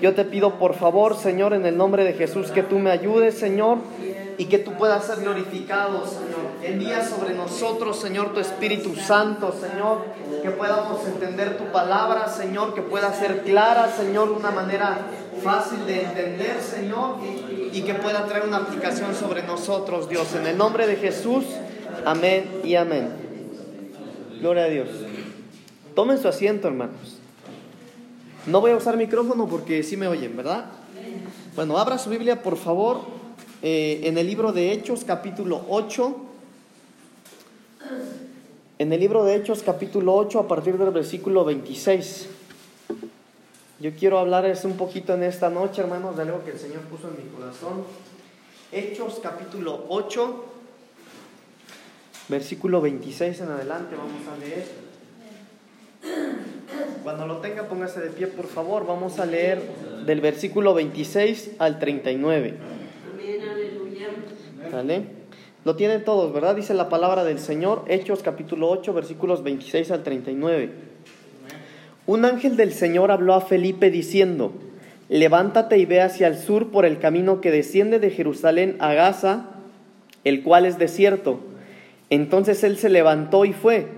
Yo te pido por favor, Señor, en el nombre de Jesús, que tú me ayudes, Señor, y que tú puedas ser glorificado, Señor. Envía sobre nosotros, Señor, tu Espíritu Santo, Señor, que podamos entender tu palabra, Señor, que pueda ser clara, Señor, una manera fácil de entender, Señor, y que pueda traer una aplicación sobre nosotros, Dios. En el nombre de Jesús, amén y amén. Gloria a Dios. Tomen su asiento, hermanos. No voy a usar micrófono porque sí me oyen, ¿verdad? Bueno, abra su Biblia, por favor, eh, en el libro de Hechos, capítulo 8. En el libro de Hechos, capítulo 8, a partir del versículo 26. Yo quiero hablarles un poquito en esta noche, hermanos, de algo que el Señor puso en mi corazón. Hechos, capítulo 8, versículo 26 en adelante, vamos a leer. Cuando lo tenga, póngase de pie, por favor. Vamos a leer del versículo 26 al 39. Amén, aleluya. ¿Vale? Lo tienen todos, ¿verdad? Dice la palabra del Señor, Hechos capítulo 8, versículos 26 al 39. Un ángel del Señor habló a Felipe diciendo, levántate y ve hacia el sur por el camino que desciende de Jerusalén a Gaza, el cual es desierto. Entonces él se levantó y fue.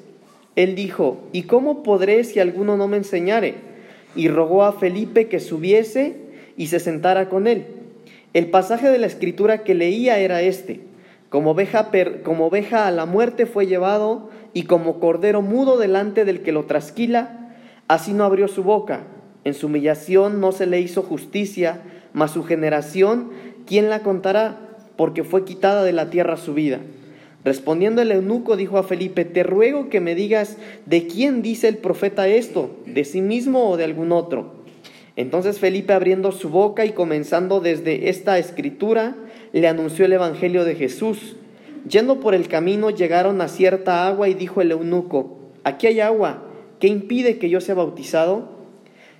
Él dijo, ¿y cómo podré si alguno no me enseñare? Y rogó a Felipe que subiese y se sentara con él. El pasaje de la escritura que leía era este, como oveja, como oveja a la muerte fue llevado y como cordero mudo delante del que lo trasquila, así no abrió su boca. En su humillación no se le hizo justicia, mas su generación, ¿quién la contará? Porque fue quitada de la tierra su vida. Respondiendo el eunuco dijo a Felipe, te ruego que me digas de quién dice el profeta esto, de sí mismo o de algún otro. Entonces Felipe abriendo su boca y comenzando desde esta escritura, le anunció el Evangelio de Jesús. Yendo por el camino llegaron a cierta agua y dijo el eunuco, aquí hay agua, ¿qué impide que yo sea bautizado?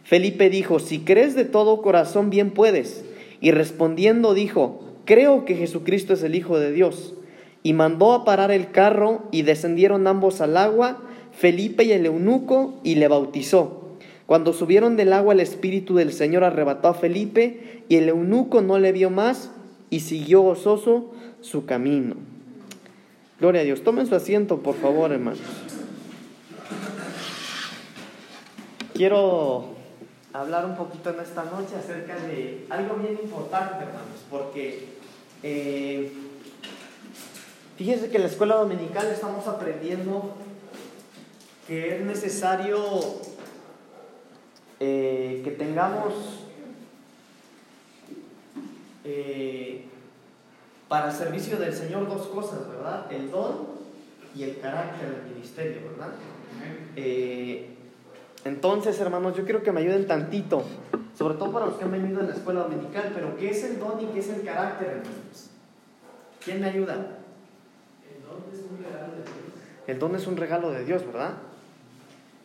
Felipe dijo, si crees de todo corazón bien puedes. Y respondiendo dijo, creo que Jesucristo es el Hijo de Dios y mandó a parar el carro y descendieron ambos al agua, Felipe y el eunuco, y le bautizó. Cuando subieron del agua el Espíritu del Señor arrebató a Felipe y el eunuco no le vio más y siguió gozoso su camino. Gloria a Dios. Tomen su asiento, por favor, hermanos. Quiero hablar un poquito en esta noche acerca de algo bien importante, hermanos, porque eh, Fíjense que en la escuela dominical estamos aprendiendo que es necesario eh, que tengamos eh, para servicio del Señor dos cosas, ¿verdad? El don y el carácter del ministerio, ¿verdad? Eh, entonces, hermanos, yo quiero que me ayuden tantito, sobre todo para los que han venido en la escuela dominical, pero ¿qué es el don y qué es el carácter, hermanos? ¿Quién me ayuda? El don es un regalo de Dios, ¿verdad?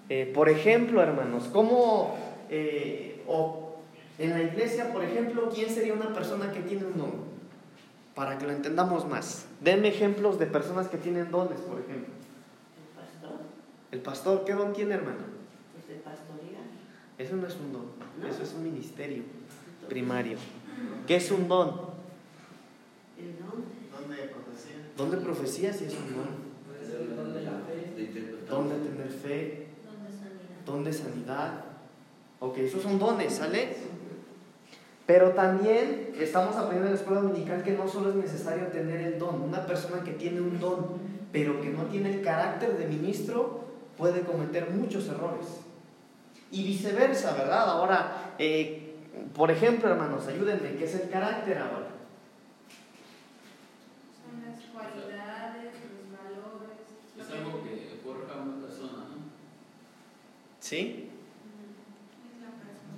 Eh, por ejemplo, hermanos, ¿cómo, eh, o en la iglesia, por ejemplo, quién sería una persona que tiene un don? Para que lo entendamos más. Denme ejemplos de personas que tienen dones, por ejemplo. El pastor. ¿El pastor qué don tiene, hermano? Pues el pastoría. Eso no es un don, eso es un ministerio primario. ¿Qué es un don? El don. Don de profecía. Sí es un don. Don de la fe. Don de tener fe, Don de sanidad. don de sanidad. Ok, esos son dones, ¿sale? Pero también estamos aprendiendo en la escuela dominical que no solo es necesario tener el don. Una persona que tiene un don, pero que no tiene el carácter de ministro, puede cometer muchos errores. Y viceversa, ¿verdad? Ahora, eh, por ejemplo, hermanos, ayúdenme, ¿qué es el carácter ahora? Son las cualidades, los valores. lo Es que- algo que forja a una persona, ¿no? ¿Sí?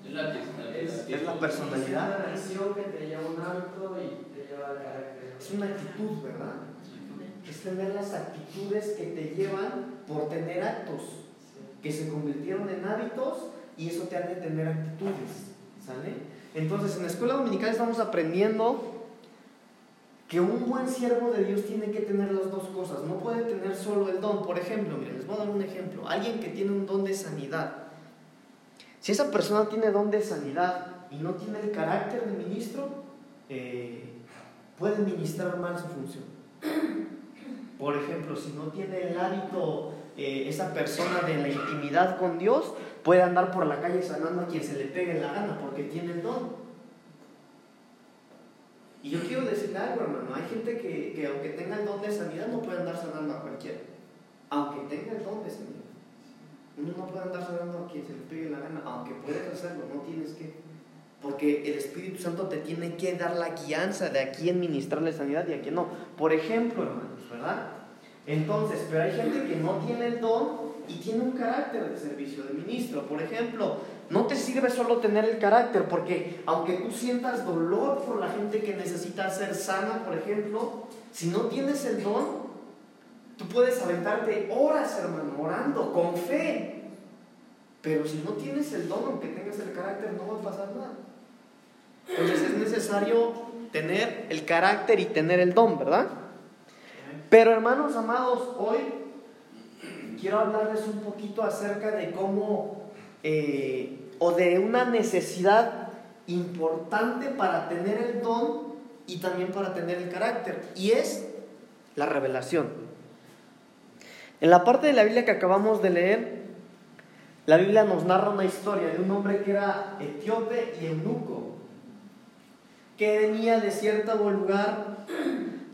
Es la persona. Es la que Es, personalidad. una acción que te lleva a un hábito y te lleva al carácter. Es una actitud, ¿verdad? Es tener las actitudes que te llevan por tener actos que se convirtieron en hábitos y eso te hace tener actitudes, ¿sale? Entonces, en la escuela dominical estamos aprendiendo que un buen siervo de Dios tiene que tener las dos cosas, no puede tener solo el don. Por ejemplo, miren, les voy a dar un ejemplo. Alguien que tiene un don de sanidad. Si esa persona tiene don de sanidad y no tiene el carácter de ministro, eh, puede ministrar mal su función. Por ejemplo, si no tiene el hábito eh, esa persona de la intimidad con Dios, puede andar por la calle sanando a quien se le pegue la gana porque tiene el don. Y yo quiero decirle algo, hermano. Hay gente que, que aunque tenga el don de sanidad no puede andar sanando a cualquiera. Aunque tenga el don de sanidad. Uno no puede andar sanando a quien se le pegue la gana, aunque puedes hacerlo, no tienes que. Porque el Espíritu Santo te tiene que dar la guianza de a quién ministrarle sanidad y a quién no. Por ejemplo, hermanos, ¿verdad? Entonces, pero hay gente que no tiene el don y tiene un carácter de servicio de ministro. Por ejemplo, no te sirve solo tener el carácter, porque aunque tú sientas dolor por la gente que necesita ser sana, por ejemplo, si no tienes el don, tú puedes aventarte horas, hermano, orando con fe. Pero si no tienes el don, aunque tengas el carácter, no va a pasar nada. Entonces es necesario tener el carácter y tener el don, ¿verdad? Pero hermanos amados, hoy quiero hablarles un poquito acerca de cómo, eh, o de una necesidad importante para tener el don y también para tener el carácter, y es la revelación. En la parte de la Biblia que acabamos de leer, la Biblia nos narra una historia de un hombre que era etíope y eunuco, que venía de cierto lugar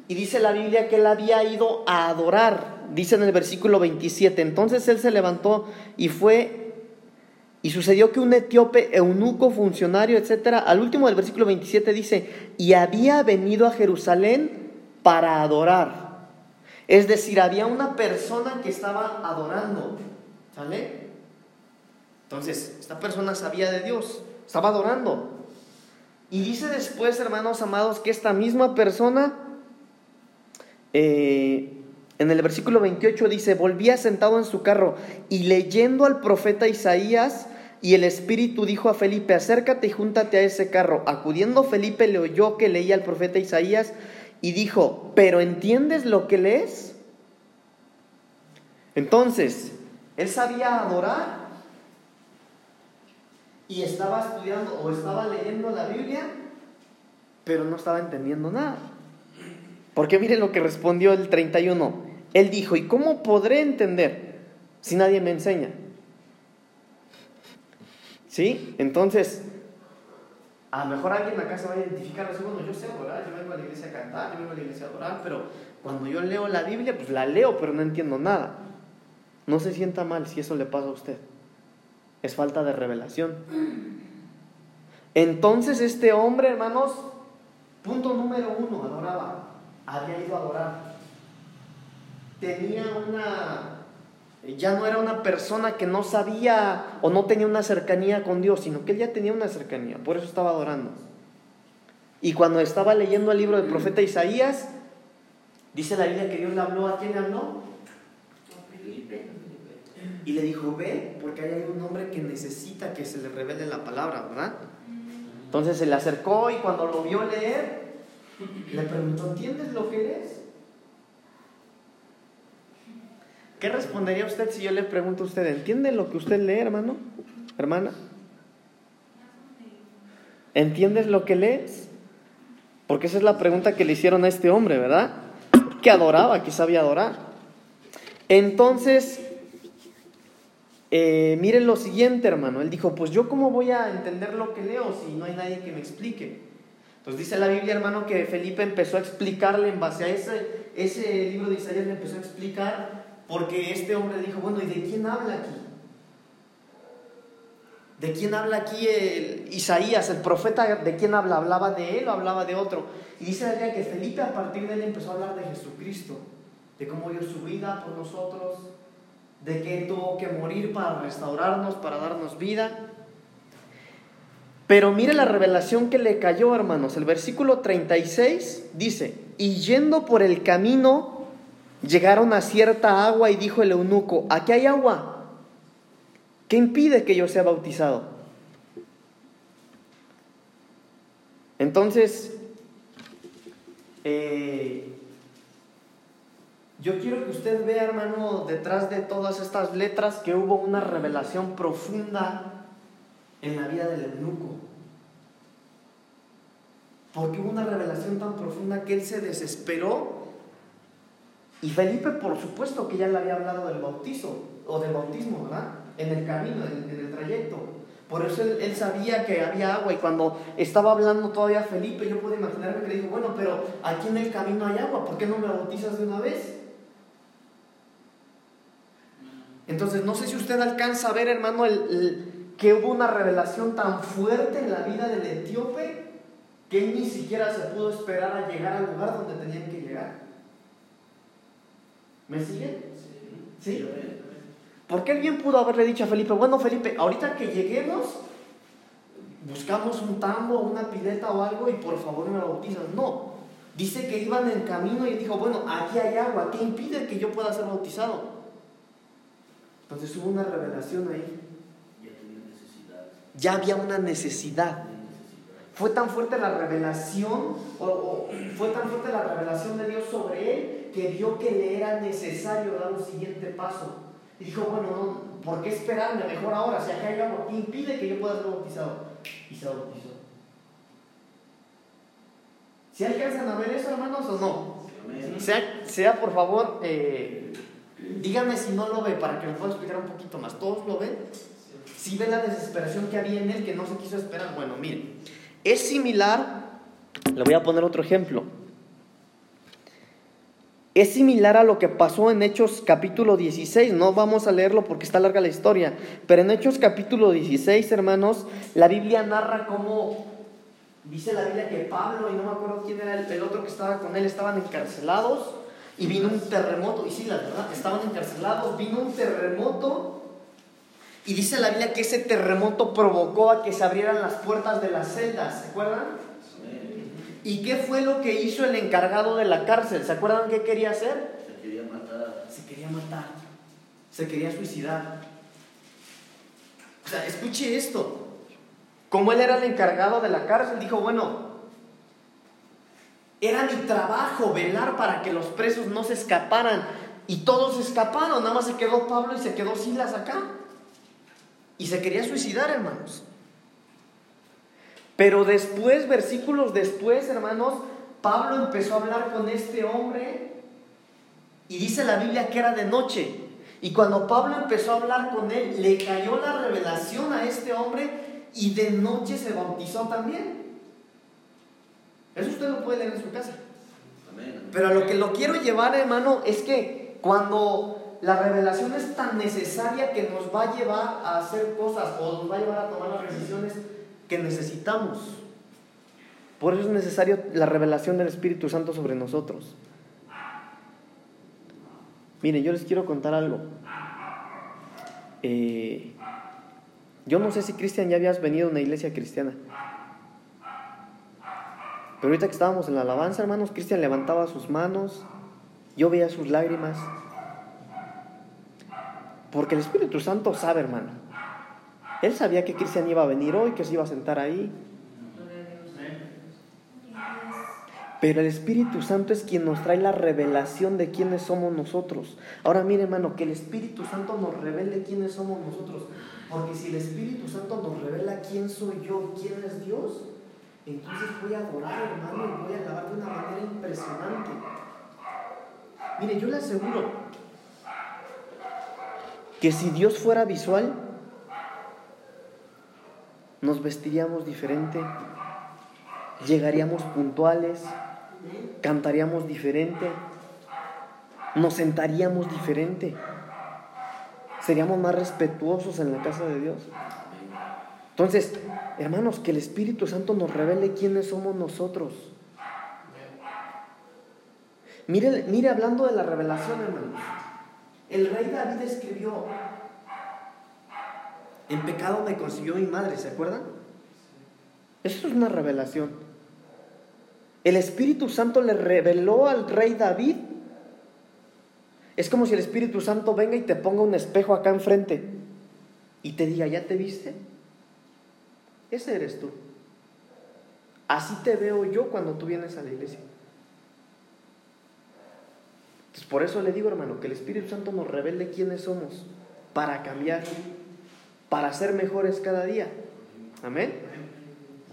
y dice la Biblia que él había ido a adorar, dice en el versículo 27. Entonces él se levantó y fue, y sucedió que un etíope, eunuco, funcionario, etcétera, al último del versículo 27 dice, y había venido a Jerusalén para adorar. Es decir, había una persona que estaba adorando, ¿sale? Entonces, esta persona sabía de Dios, estaba adorando. Y dice después, hermanos amados, que esta misma persona eh, en el versículo 28 dice, volvía sentado en su carro y leyendo al profeta Isaías, y el Espíritu dijo a Felipe, acércate y júntate a ese carro. Acudiendo Felipe le oyó que leía al profeta Isaías y dijo, pero ¿entiendes lo que lees? Entonces, él sabía adorar y estaba estudiando o estaba leyendo la Biblia, pero no estaba entendiendo nada. Porque miren lo que respondió el 31. Él dijo, ¿y cómo podré entender si nadie me enseña? ¿Sí? Entonces, a lo mejor alguien acá se va a identificar, así, bueno, yo sé adorar, yo vengo a la iglesia a cantar, yo vengo a la iglesia a adorar, pero cuando yo leo la Biblia, pues la leo, pero no entiendo nada. No se sienta mal si eso le pasa a usted. Es falta de revelación. Entonces este hombre, hermanos, punto número uno, adoraba había ido a adorar. Tenía una, ya no era una persona que no sabía o no tenía una cercanía con Dios, sino que él ya tenía una cercanía, por eso estaba adorando. Y cuando estaba leyendo el libro del profeta Isaías, dice la Biblia que Dios le habló, ¿a quién le habló? Y le dijo, ve, porque hay un hombre que necesita que se le revele la palabra, ¿verdad? Entonces se le acercó y cuando lo vio leer, le preguntó, ¿entiendes lo que lees? ¿Qué respondería usted si yo le pregunto a usted, ¿entiende lo que usted lee, hermano? Hermana. ¿Entiendes lo que lees? Porque esa es la pregunta que le hicieron a este hombre, ¿verdad? Que adoraba, que sabía adorar. Entonces, eh, miren lo siguiente, hermano. Él dijo, pues yo cómo voy a entender lo que leo si no hay nadie que me explique. Entonces dice la Biblia, hermano, que Felipe empezó a explicarle en base a ese, ese libro de Isaías, le empezó a explicar porque este hombre dijo, bueno, ¿y de quién habla aquí? ¿De quién habla aquí el Isaías, el profeta? ¿De quién habla? ¿Hablaba de él o hablaba de otro? Y dice Biblia que Felipe a partir de él empezó a hablar de Jesucristo, de cómo dio su vida por nosotros, de que tuvo que morir para restaurarnos, para darnos vida. Pero mire la revelación que le cayó, hermanos. El versículo 36 dice, y yendo por el camino, llegaron a cierta agua y dijo el eunuco, aquí hay agua. ¿Qué impide que yo sea bautizado? Entonces, eh, yo quiero que usted vea, hermano, detrás de todas estas letras que hubo una revelación profunda en la vida del eunuco. Porque hubo una revelación tan profunda que él se desesperó. Y Felipe, por supuesto, que ya le había hablado del bautizo, o del bautismo, ¿verdad? En el camino, en, el trayecto. Por eso él, sabía que había agua y cuando estaba hablando todavía Felipe, yo puedo imaginarme que le dijo, bueno, pero aquí en el camino hay agua, ¿por qué no me bautizas de una vez? Entonces, no sé si usted alcanza a ver, hermano, el, el, que hubo una revelación tan fuerte en la vida del etíope que él ni siquiera se pudo esperar a llegar al lugar donde tenían que llegar. ¿Me siguen? Sí. Porque él bien pudo haberle dicho a Felipe, bueno Felipe, ahorita que lleguemos, buscamos un tambo, una pileta o algo y por favor me bautizas. No, dice que iban en camino y dijo, bueno, aquí hay agua, ¿qué impide que yo pueda ser bautizado? Entonces hubo una revelación ahí. Ya tenía necesidad. Ya había una necesidad. Fue tan fuerte la revelación, o, o, fue tan fuerte la revelación de Dios sobre él, que vio que le era necesario dar un siguiente paso. Y dijo, bueno, no, ¿por qué esperarme? Mejor ahora, si acá hay agua, ¿qué impide que yo pueda ser bautizado? Y se bautizó. ¿Si alcanzan a ver eso, hermanos, o no? Sea, sea por favor, eh, díganme si no lo ve para que me pueda explicar un poquito más. ¿Todos lo ven? Si ven la desesperación que había en él, que no se quiso esperar. Bueno, miren, es similar, le voy a poner otro ejemplo. Es similar a lo que pasó en Hechos capítulo 16. No vamos a leerlo porque está larga la historia. Pero en Hechos capítulo 16, hermanos, la Biblia narra cómo dice la Biblia que Pablo y no me acuerdo quién era el, el otro que estaba con él, estaban encarcelados y vino un terremoto. Y sí, la verdad, estaban encarcelados, vino un terremoto. Y dice la Biblia que ese terremoto provocó a que se abrieran las puertas de las celdas. ¿Se acuerdan? ¿Y qué fue lo que hizo el encargado de la cárcel? ¿Se acuerdan qué quería hacer? Se quería matar. Se quería matar. Se quería suicidar. O sea, escuche esto. Como él era el encargado de la cárcel, dijo, bueno, era mi trabajo velar para que los presos no se escaparan. Y todos escaparon, nada más se quedó Pablo y se quedó Silas acá. Y se quería suicidar, hermanos. Pero después, versículos después, hermanos, Pablo empezó a hablar con este hombre y dice la Biblia que era de noche. Y cuando Pablo empezó a hablar con él, le cayó la revelación a este hombre y de noche se bautizó también. Eso usted lo puede leer en su casa. Pero a lo que lo quiero llevar, hermano, es que cuando la revelación es tan necesaria que nos va a llevar a hacer cosas o nos va a llevar a tomar las decisiones que necesitamos. Por eso es necesario la revelación del Espíritu Santo sobre nosotros. Miren, yo les quiero contar algo. Eh, yo no sé si Cristian ya habías venido a una iglesia cristiana. Pero ahorita que estábamos en la alabanza, hermanos, Cristian levantaba sus manos, yo veía sus lágrimas. Porque el Espíritu Santo sabe, hermano. Él sabía que Cristian iba a venir hoy, que se iba a sentar ahí. Pero el Espíritu Santo es quien nos trae la revelación de quiénes somos nosotros. Ahora mire, hermano, que el Espíritu Santo nos revele quiénes somos nosotros. Porque si el Espíritu Santo nos revela quién soy yo, quién es Dios, entonces voy a adorar, hermano, y voy a alabar de una manera impresionante. Mire, yo le aseguro que si Dios fuera visual, nos vestiríamos diferente, llegaríamos puntuales, cantaríamos diferente, nos sentaríamos diferente, seríamos más respetuosos en la casa de Dios. Entonces, hermanos, que el Espíritu Santo nos revele quiénes somos nosotros. Mire, mire hablando de la revelación, hermanos. El rey David escribió, en pecado me consiguió mi madre, ¿se acuerdan? Eso es una revelación. El Espíritu Santo le reveló al rey David. Es como si el Espíritu Santo venga y te ponga un espejo acá enfrente y te diga, ¿ya te viste? Ese eres tú. Así te veo yo cuando tú vienes a la iglesia. Por eso le digo, hermano, que el Espíritu Santo nos revele quiénes somos para cambiar, para ser mejores cada día. Amén.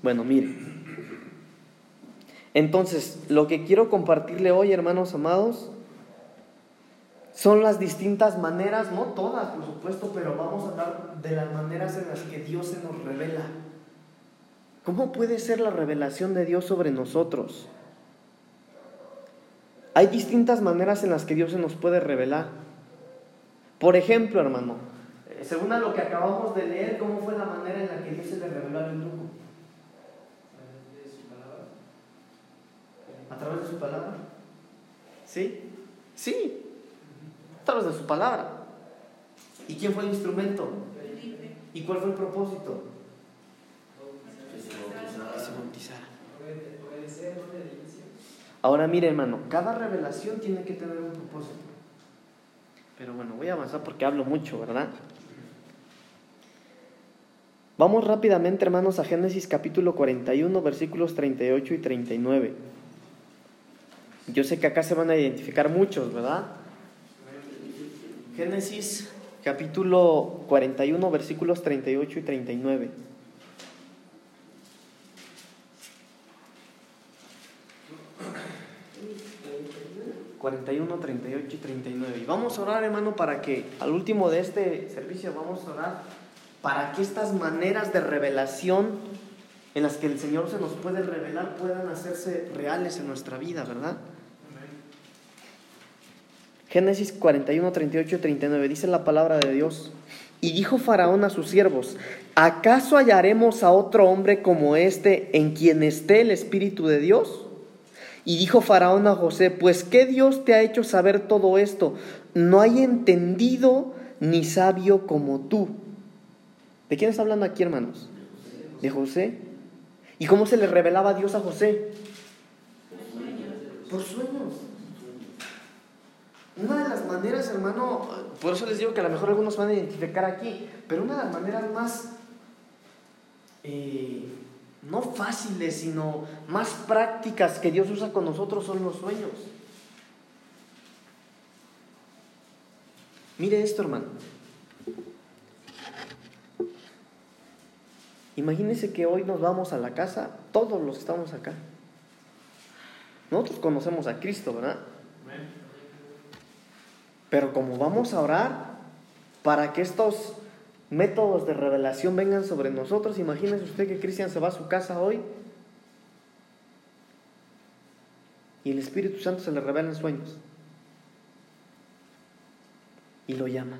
Bueno, mire. Entonces, lo que quiero compartirle hoy, hermanos amados, son las distintas maneras, no todas, por supuesto, pero vamos a hablar de las maneras en las que Dios se nos revela. ¿Cómo puede ser la revelación de Dios sobre nosotros? Hay distintas maneras en las que Dios se nos puede revelar. Por ejemplo, hermano, eh, según a lo que acabamos de leer, ¿cómo fue la manera en la que Dios se le reveló al eunuco? de su palabra. ¿A través de su palabra? ¿Sí? Sí, a través de su palabra. ¿Y quién fue el instrumento? ¿Y cuál fue el propósito? Que se Que se bautizara. bautizara. Obede- Obedecer, no obediencia. Ahora mire, hermano, cada revelación tiene que tener un propósito. Pero bueno, voy a avanzar porque hablo mucho, ¿verdad? Vamos rápidamente, hermanos, a Génesis capítulo 41, versículos 38 y 39. Yo sé que acá se van a identificar muchos, ¿verdad? Génesis capítulo 41, versículos 38 y 39. 41, 38 y 39. Y vamos a orar, hermano, para que al último de este servicio vamos a orar para que estas maneras de revelación en las que el Señor se nos puede revelar puedan hacerse reales en nuestra vida, ¿verdad? Génesis 41, 38 y 39 dice la palabra de Dios. Y dijo Faraón a sus siervos, ¿acaso hallaremos a otro hombre como este en quien esté el Espíritu de Dios? Y dijo Faraón a José, pues ¿qué Dios te ha hecho saber todo esto? No hay entendido ni sabio como tú. ¿De quién está hablando aquí, hermanos? De José. ¿Y cómo se le revelaba Dios a José? Por sueños. Una de las maneras, hermano, por eso les digo que a lo mejor algunos van a identificar aquí, pero una de las maneras más, eh, no fáciles, sino más prácticas que Dios usa con nosotros son los sueños. Mire esto, hermano. Imagínense que hoy nos vamos a la casa, todos los que estamos acá. Nosotros conocemos a Cristo, ¿verdad? Pero como vamos a orar para que estos métodos de revelación vengan sobre nosotros, imagínese usted que Cristian se va a su casa hoy y el Espíritu Santo se le revela en sueños y lo llama.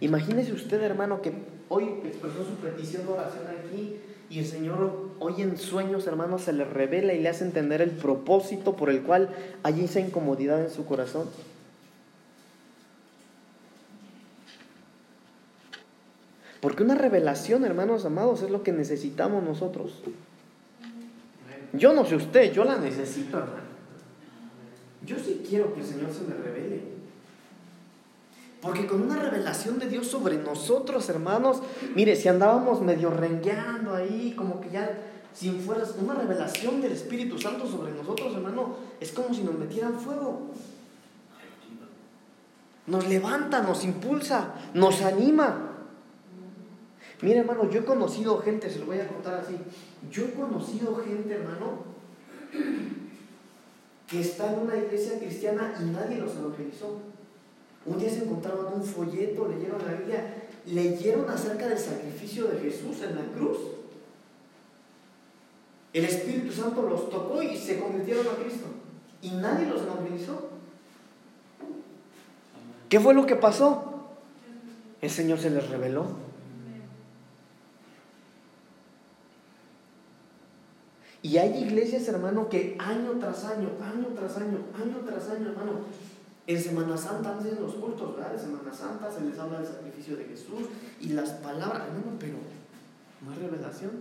Imagínese usted, hermano, que hoy expresó su petición de oración aquí y el Señor hoy en sueños, hermano, se le revela y le hace entender el propósito por el cual hay esa incomodidad en su corazón. Porque una revelación, hermanos amados, es lo que necesitamos nosotros. Yo no sé usted, yo la necesito, hermano. Yo sí quiero que el Señor se me revele. Porque con una revelación de Dios sobre nosotros, hermanos, mire, si andábamos medio rengueando ahí, como que ya, si fuera una revelación del Espíritu Santo sobre nosotros, hermano, es como si nos metieran fuego. Nos levanta, nos impulsa, nos anima. Mire, hermano, yo he conocido gente, se lo voy a contar así. Yo he conocido gente, hermano, que está en una iglesia cristiana y nadie los evangelizó. Un día se encontraban un folleto, leyeron la Biblia, leyeron acerca del sacrificio de Jesús en la cruz. El Espíritu Santo los tocó y se convirtieron a Cristo. Y nadie los evangelizó. ¿Qué fue lo que pasó? El Señor se les reveló. Y hay iglesias, hermano, que año tras año, año tras año, año tras año, hermano, en Semana Santa hacen los cultos, ¿verdad? En Semana Santa se les habla del sacrificio de Jesús y las palabras, hermano, pero No hay revelación.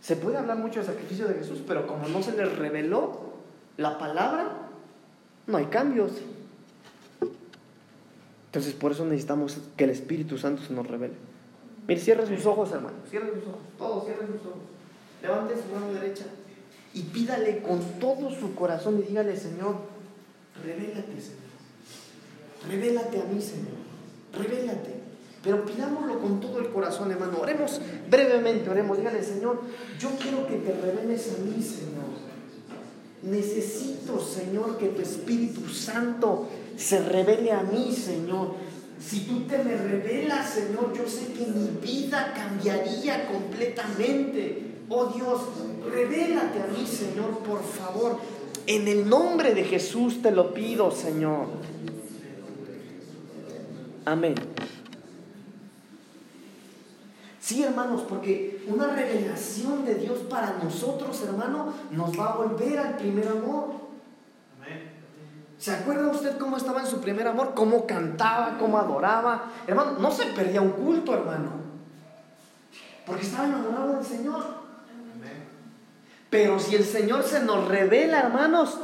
Se puede hablar mucho del sacrificio de Jesús, pero como no se le reveló la palabra, no hay cambios. Entonces por eso necesitamos que el Espíritu Santo se nos revele. Mire, cierre sus ojos, hermano. Cierre sus ojos. Todos cierren sus ojos. Levante su mano derecha y pídale con todo su corazón y dígale, Señor, revélate, Señor. Revélate a mí, Señor. Revélate. Pero pidámoslo con todo el corazón, hermano. Oremos brevemente, oremos. Dígale, Señor, yo quiero que te reveles a mí, Señor. Necesito, Señor, que tu Espíritu Santo se revele a mí, Señor. Si tú te me revelas, Señor, yo sé que mi vida cambiaría completamente. Oh Dios, revélate a mí, Señor, por favor. En el nombre de Jesús te lo pido, Señor. Amén. Sí, hermanos, porque una revelación de Dios para nosotros, hermano, nos va a volver al primer amor. ¿Se acuerda usted cómo estaba en su primer amor? ¿Cómo cantaba? ¿Cómo adoraba? Hermano, no se perdía un culto, hermano. Porque estaba enamorado del Señor. Pero si el Señor se nos revela, hermanos,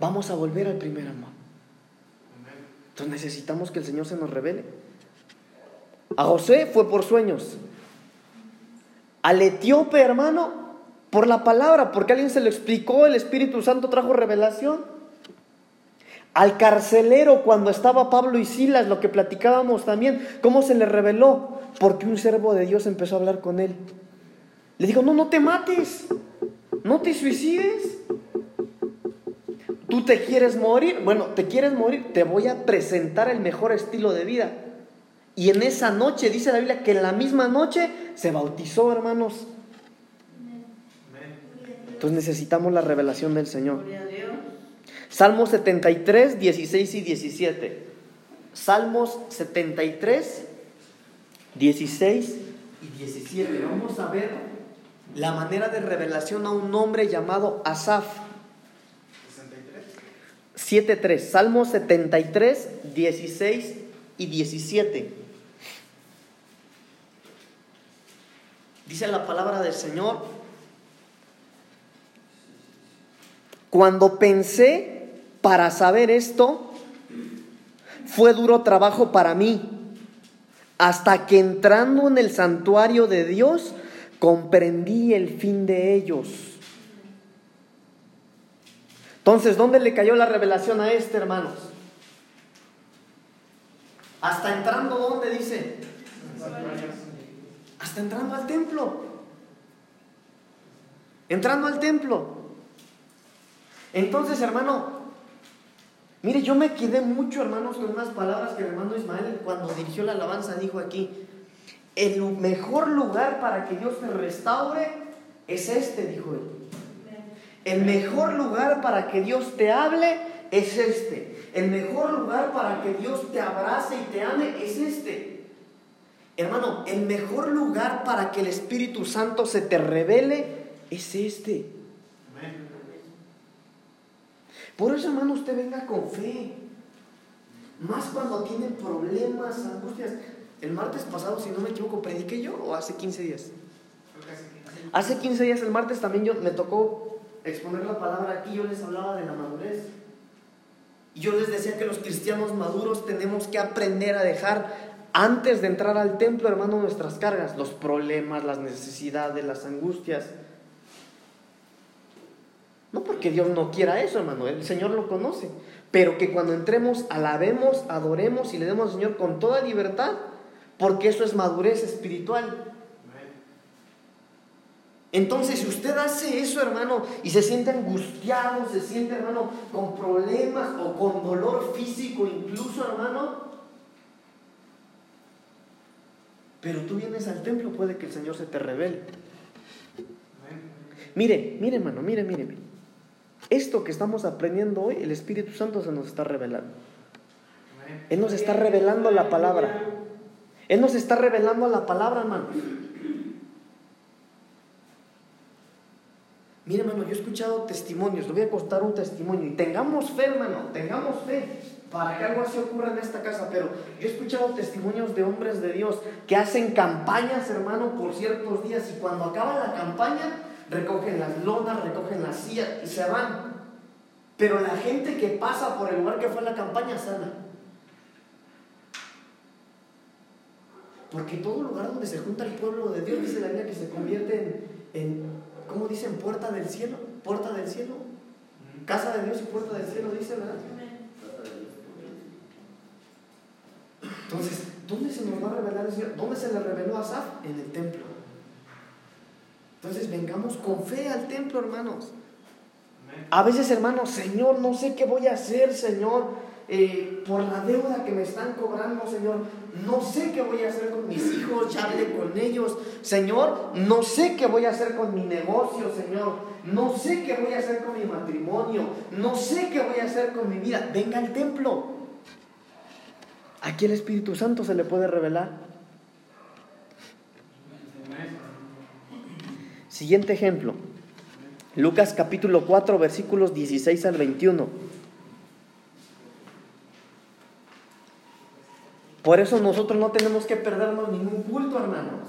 vamos a volver al primer amor. Entonces necesitamos que el Señor se nos revele. A José fue por sueños. Al etíope, hermano, por la palabra, porque alguien se lo explicó, el Espíritu Santo trajo revelación. Al carcelero, cuando estaba Pablo y Silas, lo que platicábamos también, ¿cómo se le reveló? Porque un servo de Dios empezó a hablar con él. Le dijo, no, no te mates, no te suicides. ¿Tú te quieres morir? Bueno, ¿te quieres morir? Te voy a presentar el mejor estilo de vida. Y en esa noche, dice la Biblia, que en la misma noche se bautizó, hermanos. Entonces necesitamos la revelación del Señor. Salmos 73, 16 y 17. Salmos 73, 16 y 17. Vamos a ver la manera de revelación a un hombre llamado Asaf. 7.3. Salmos 73, 16 y 17. Dice la palabra del Señor. Cuando pensé para saber esto, fue duro trabajo para mí, hasta que entrando en el santuario de Dios, comprendí el fin de ellos. Entonces, ¿dónde le cayó la revelación a este, hermanos? Hasta entrando, ¿dónde dice? Hasta entrando al templo. Entrando al templo. Entonces, hermano, mire, yo me quedé mucho, hermanos, con unas palabras que el hermano Ismael, cuando dirigió la alabanza, dijo aquí: El mejor lugar para que Dios te restaure es este, dijo él. El mejor lugar para que Dios te hable es este. El mejor lugar para que Dios te abrace y te ame es este. Hermano, el mejor lugar para que el Espíritu Santo se te revele es este. Por eso, hermano, usted venga con fe. Más cuando tienen problemas, angustias. El martes pasado, si no me equivoco, prediqué yo o hace 15 días. Hace 15 días, el martes también yo me tocó exponer la palabra aquí, yo les hablaba de la madurez. Y yo les decía que los cristianos maduros tenemos que aprender a dejar antes de entrar al templo, hermano, nuestras cargas, los problemas, las necesidades, las angustias. Porque Dios no quiera eso, hermano, el Señor lo conoce, pero que cuando entremos alabemos, adoremos y le demos al Señor con toda libertad, porque eso es madurez espiritual. Entonces, si usted hace eso, hermano, y se siente angustiado, se siente, hermano, con problemas o con dolor físico incluso, hermano, pero tú vienes al templo, puede que el Señor se te revele. Mire, mire, hermano, mire, mire, mire. Esto que estamos aprendiendo hoy, el Espíritu Santo se nos está revelando. Él nos está revelando la palabra. Él nos está revelando la palabra, hermano. Mire, hermano, yo he escuchado testimonios, le voy a contar un testimonio. Y tengamos fe, hermano, tengamos fe. para que algo así ocurra en esta casa, pero yo he escuchado testimonios de hombres de Dios que hacen campañas, hermano, por ciertos días y cuando acaba la campaña recogen las lonas, recogen las sillas y se van. Pero la gente que pasa por el lugar que fue la campaña sana. Porque todo lugar donde se junta el pueblo de Dios, dice la Biblia, que se convierte en, en ¿cómo dicen? Puerta del cielo, puerta del cielo. Casa de Dios y puerta del cielo, dice, ¿verdad? Entonces, ¿dónde se nos va a revelar el? ¿Dónde se le reveló a Asaf? En el templo. Entonces, vengamos con fe al templo, hermanos. A veces, hermanos, Señor, no sé qué voy a hacer, Señor, eh, por la deuda que me están cobrando, Señor. No sé qué voy a hacer con mis hijos, ya hablé con ellos. Señor, no sé qué voy a hacer con mi negocio, Señor. No sé qué voy a hacer con mi matrimonio. No sé qué voy a hacer con mi vida. Venga al templo. Aquí el Espíritu Santo se le puede revelar. Siguiente ejemplo. Lucas capítulo 4 versículos 16 al 21. Por eso nosotros no tenemos que perdernos ningún culto, hermanos.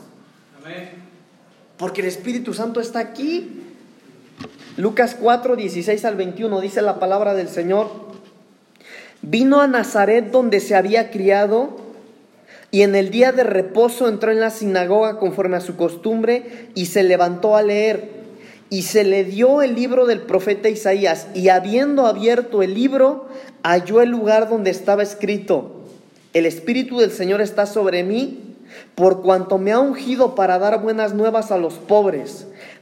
Porque el Espíritu Santo está aquí. Lucas 4, 16 al 21 dice la palabra del Señor. Vino a Nazaret donde se había criado y en el día de reposo entró en la sinagoga conforme a su costumbre y se levantó a leer. Y se le dio el libro del profeta Isaías y habiendo abierto el libro, halló el lugar donde estaba escrito, el Espíritu del Señor está sobre mí, por cuanto me ha ungido para dar buenas nuevas a los pobres.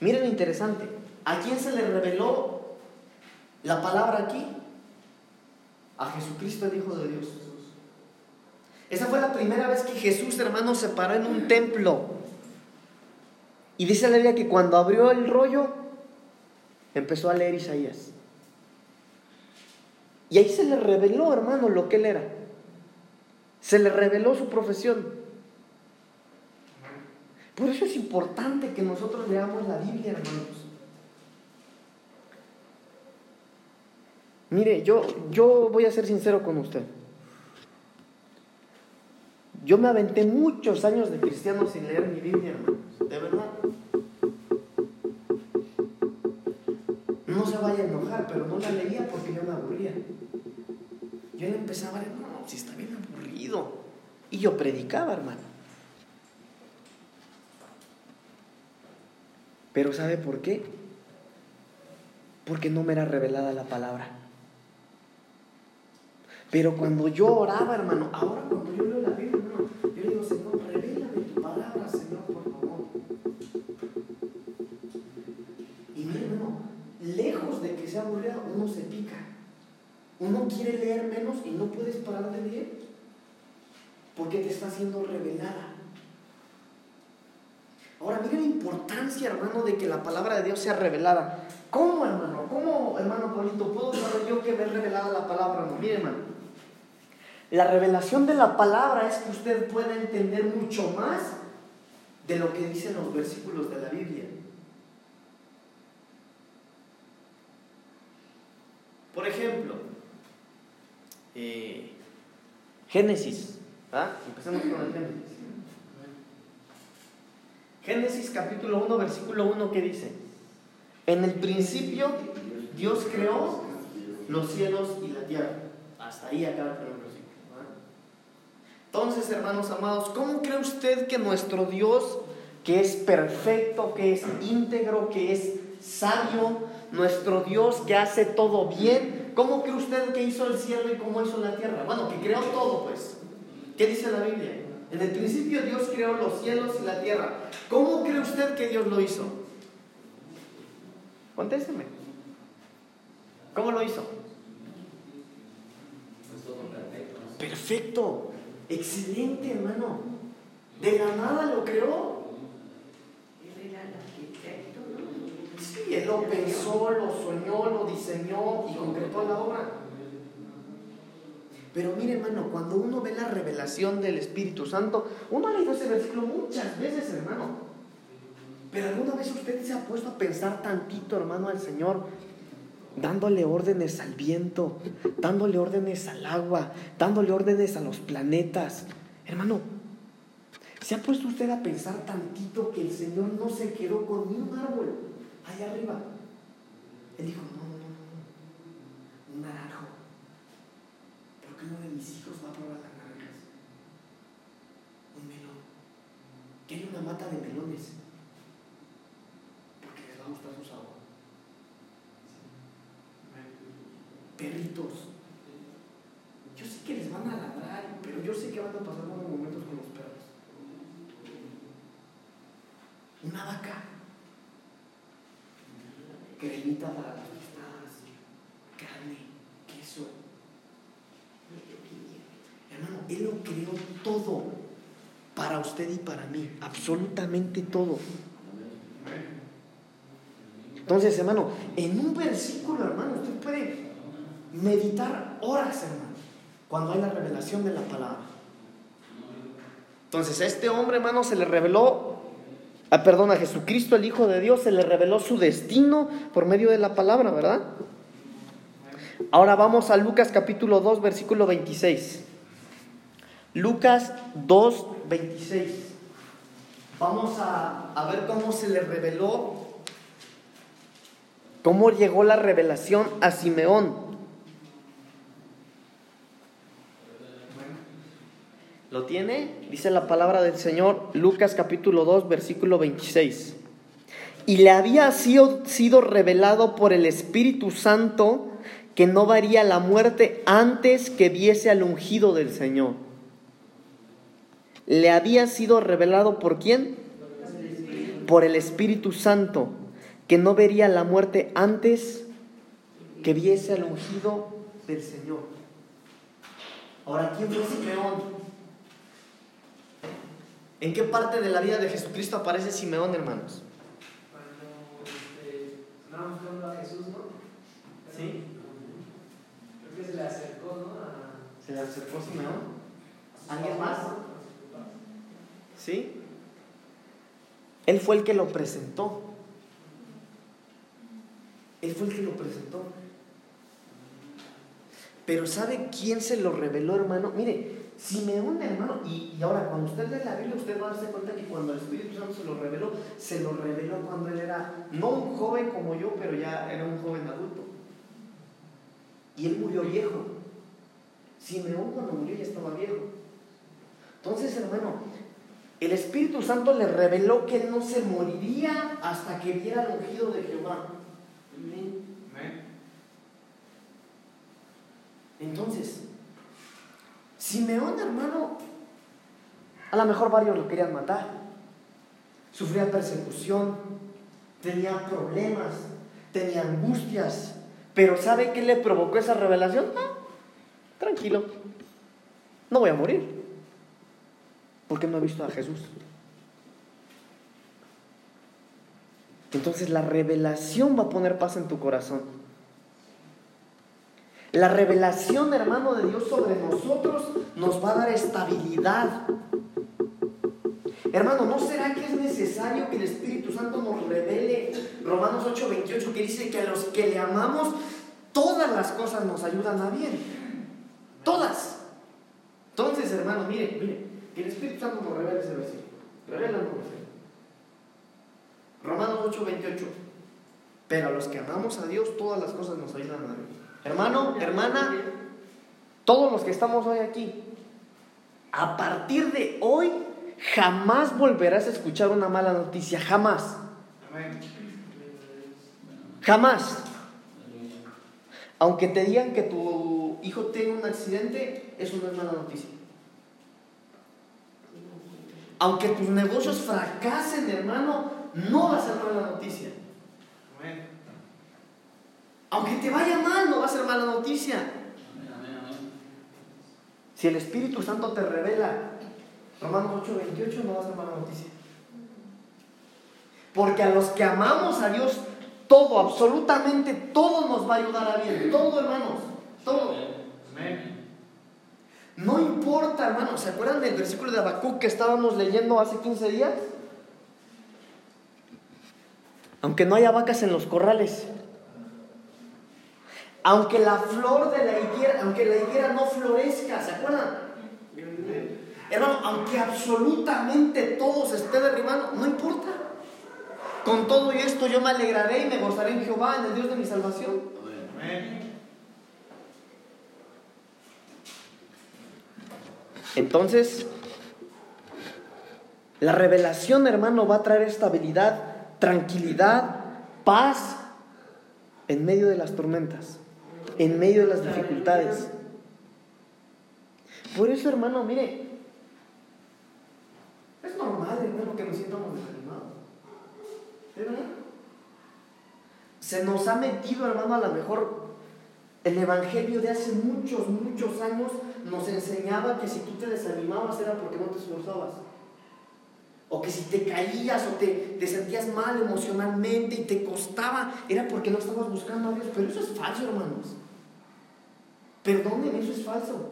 Miren lo interesante, ¿a quién se le reveló la palabra aquí? A Jesucristo el Hijo de Dios. Esa fue la primera vez que Jesús, hermano, se paró en un templo. Y dice la Biblia que cuando abrió el rollo, empezó a leer Isaías. Y ahí se le reveló, hermano, lo que él era. Se le reveló su profesión. Por eso es importante que nosotros leamos la Biblia, hermanos. Mire, yo, yo voy a ser sincero con usted. Yo me aventé muchos años de cristiano sin leer mi Biblia, hermanos. De verdad. No se vaya a enojar, pero no la leía porque yo me aburría. Yo empezaba a ver, no, si está bien aburrido. Y yo predicaba, hermano. Pero ¿sabe por qué? Porque no me era revelada la palabra. Pero cuando yo oraba, hermano, ahora cuando yo leo la Biblia, hermano, yo le digo, Señor, revélame tu palabra, Señor, por favor. Y mire, hermano, lejos de que sea aburrida, uno se pica. Uno quiere leer menos y no puedes parar de leer. Porque te está siendo revelada. Ahora, mire la importancia, hermano, de que la palabra de Dios sea revelada. ¿Cómo, hermano? ¿Cómo, hermano Polito, puedo saber yo que ver revelada la palabra? No, mire, hermano. La revelación de la palabra es que usted pueda entender mucho más de lo que dicen los versículos de la Biblia. Por ejemplo, eh, Génesis. ¿ah? Empecemos con el Génesis. Génesis capítulo 1, versículo 1, ¿qué dice? En el principio Dios creó los cielos y la tierra. Hasta ahí acaba el primer versículo. Entonces, hermanos amados, ¿cómo cree usted que nuestro Dios, que es perfecto, que es íntegro, que es sabio, nuestro Dios que hace todo bien, ¿cómo cree usted que hizo el cielo y cómo hizo la tierra? Bueno, que creó todo, pues. ¿Qué dice la Biblia? En el principio Dios creó los cielos y la tierra. ¿Cómo cree usted que Dios lo hizo? Contésteme. ¿Cómo lo hizo? Es todo perfecto. Perfecto, excelente hermano. De la nada lo creó. Él era el arquitecto, ¿no? Sí, él lo pensó, lo soñó, lo diseñó y concretó la obra. Pero mire hermano, cuando uno ve la revelación del Espíritu Santo, uno ha leído ese versículo muchas veces hermano. Pero alguna vez usted se ha puesto a pensar tantito hermano al Señor, dándole órdenes al viento, dándole órdenes al agua, dándole órdenes a los planetas. Hermano, ¿se ha puesto usted a pensar tantito que el Señor no se quedó con ni un árbol allá arriba? Él dijo, no, no, no, no, un. ¿Por qué uno de mis hijos va a probar las naranjas? Un melón. Que hay una mata de melones. Porque les va a gustar su sabor. Perritos. Yo sé que les van a ladrar, pero yo sé que van a pasar buenos momentos con los perros. Una vaca. Cremita para las. Carne, queso. Hermano, Él lo creó todo para usted y para mí, absolutamente todo. Entonces, hermano, en un versículo, hermano, usted puede meditar horas, hermano, cuando hay la revelación de la palabra. Entonces, a este hombre, hermano, se le reveló, ah, perdón, a Jesucristo, el Hijo de Dios, se le reveló su destino por medio de la palabra, ¿verdad? Ahora vamos a Lucas capítulo 2, versículo 26. Lucas 2, 26. Vamos a, a ver cómo se le reveló, cómo llegó la revelación a Simeón. ¿Lo tiene? Dice la palabra del Señor, Lucas capítulo 2, versículo 26. Y le había sido, sido revelado por el Espíritu Santo que no varía la muerte antes que viese al ungido del Señor. Le había sido revelado por quién? Por el Espíritu Santo, que no vería la muerte antes que viese al ungido del Señor. Ahora, ¿quién fue Simeón? ¿En qué parte de la vida de Jesucristo aparece Simeón, hermanos? Cuando este, a Jesús, ¿no? Sí. Creo que se le acercó, ¿no? A, ¿Se le acercó Simeón? ¿Alguien más? ¿no? A sus papás. ¿Sí? Él fue el que lo presentó. Él fue el que lo presentó. Pero ¿sabe quién se lo reveló, hermano? Mire, Simeón, hermano, y, y ahora cuando usted lee la Biblia, usted va a darse cuenta que cuando el Espíritu Santo se lo reveló, se lo reveló cuando él era, no un joven como yo, pero ya era un joven adulto. Y él murió viejo. Simeón cuando murió ya estaba viejo. Entonces, hermano, el Espíritu Santo le reveló que él no se moriría hasta que viera el ungido de Jehová. Amén. Entonces, Simeón, hermano, a lo mejor varios lo querían matar. Sufría persecución, tenía problemas, tenía angustias. Pero ¿sabe qué le provocó esa revelación? Ah, tranquilo, no voy a morir. Porque no he visto a Jesús. Entonces la revelación va a poner paz en tu corazón. La revelación, hermano, de Dios sobre nosotros nos va a dar estabilidad. Hermano, ¿no será que es necesario que el Espíritu Santo nos revele Romanos 8:28 que dice que a los que le amamos, todas las cosas nos ayudan a bien? Todas. Entonces, hermano, mire, mire, el Espíritu Santo nos revele ese versículo. Revélanos. Romanos 8:28. Pero a los que amamos a Dios, todas las cosas nos ayudan a bien. Hermano, hermana, todos los que estamos hoy aquí, a partir de hoy jamás volverás a escuchar una mala noticia, jamás, jamás. Aunque te digan que tu hijo tiene un accidente, eso no es mala noticia. Aunque tus negocios fracasen, hermano, no va a ser mala noticia. Amén. Aunque te vaya mal, no va a ser mala noticia. Si el Espíritu Santo te revela Romanos 8:28, no va a ser mala noticia. Porque a los que amamos a Dios, todo, absolutamente todo nos va a ayudar a bien. Todo, hermanos. Todo. No importa, hermanos. ¿Se acuerdan del versículo de Habacuc que estábamos leyendo hace 15 días? Aunque no haya vacas en los corrales. Aunque la flor de la higuera, aunque la higuera no florezca, ¿se acuerdan? Hermano, aunque absolutamente todo se esté derribando, no importa. Con todo esto yo me alegraré y me gozaré en Jehová, en el Dios de mi salvación. Entonces, la revelación, hermano, va a traer estabilidad, tranquilidad, paz en medio de las tormentas, en medio de las dificultades. Por eso, hermano, mire, es normal, hermano, que nos sientamos desanimados. ¿Verdad? Se nos ha metido, hermano, a lo mejor el evangelio de hace muchos, muchos años nos enseñaba que si tú te desanimabas era porque no te esforzabas. O que si te caías o te, te sentías mal emocionalmente y te costaba, era porque no estabas buscando a Dios. Pero eso es falso, hermanos. Perdonen, eso es falso.